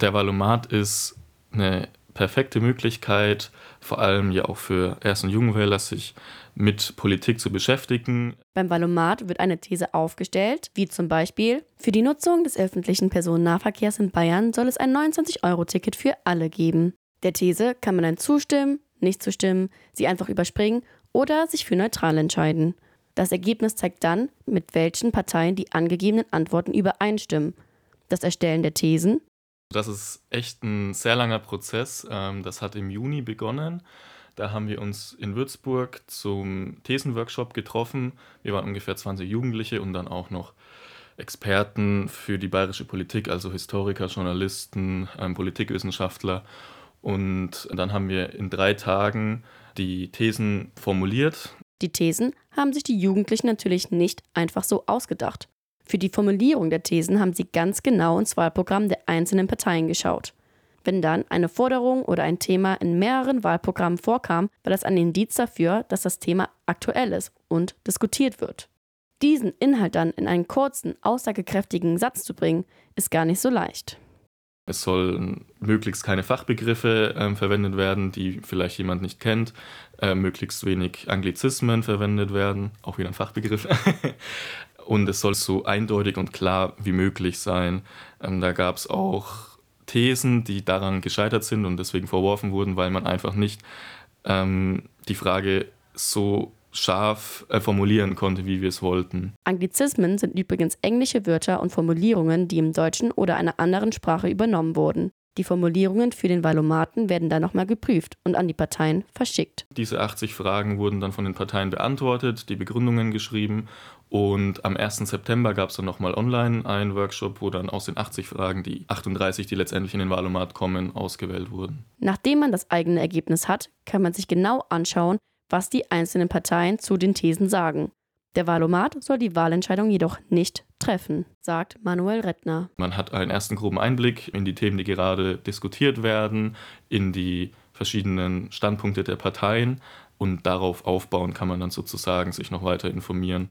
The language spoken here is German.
Der Valomat ist eine perfekte Möglichkeit, vor allem ja auch für Erst- und Jungwähler, sich mit Politik zu beschäftigen. Beim Valomat wird eine These aufgestellt, wie zum Beispiel, für die Nutzung des öffentlichen Personennahverkehrs in Bayern soll es ein 29-Euro-Ticket für alle geben. Der These kann man dann zustimmen, nicht zustimmen, sie einfach überspringen oder sich für neutral entscheiden. Das Ergebnis zeigt dann, mit welchen Parteien die angegebenen Antworten übereinstimmen. Das Erstellen der Thesen. Das ist echt ein sehr langer Prozess. Ähm, das hat im Juni begonnen. Da haben wir uns in Würzburg zum Thesenworkshop getroffen. Wir waren ungefähr 20 Jugendliche und dann auch noch Experten für die bayerische Politik, also Historiker, Journalisten, ähm, Politikwissenschaftler. Und dann haben wir in drei Tagen die Thesen formuliert. Die Thesen haben sich die Jugendlichen natürlich nicht einfach so ausgedacht. Für die Formulierung der Thesen haben sie ganz genau ins Wahlprogramm der einzelnen Parteien geschaut. Wenn dann eine Forderung oder ein Thema in mehreren Wahlprogrammen vorkam, war das ein Indiz dafür, dass das Thema aktuell ist und diskutiert wird. Diesen Inhalt dann in einen kurzen, aussagekräftigen Satz zu bringen, ist gar nicht so leicht. Es sollen möglichst keine Fachbegriffe äh, verwendet werden, die vielleicht jemand nicht kennt. Äh, möglichst wenig Anglizismen verwendet werden, auch wieder ein Fachbegriff. und es soll so eindeutig und klar wie möglich sein. Ähm, da gab es auch Thesen, die daran gescheitert sind und deswegen verworfen wurden, weil man einfach nicht ähm, die Frage so scharf äh, formulieren konnte, wie wir es wollten. Anglizismen sind übrigens englische Wörter und Formulierungen, die im Deutschen oder einer anderen Sprache übernommen wurden. Die Formulierungen für den Valomaten werden dann nochmal geprüft und an die Parteien verschickt. Diese 80 Fragen wurden dann von den Parteien beantwortet, die Begründungen geschrieben und am 1. September gab es dann nochmal online einen Workshop, wo dann aus den 80 Fragen die 38, die letztendlich in den Valomat kommen, ausgewählt wurden. Nachdem man das eigene Ergebnis hat, kann man sich genau anschauen, was die einzelnen Parteien zu den Thesen sagen. Der Wahlomat soll die Wahlentscheidung jedoch nicht treffen, sagt Manuel Rettner. Man hat einen ersten groben Einblick in die Themen, die gerade diskutiert werden, in die verschiedenen Standpunkte der Parteien und darauf aufbauen kann man dann sozusagen sich noch weiter informieren.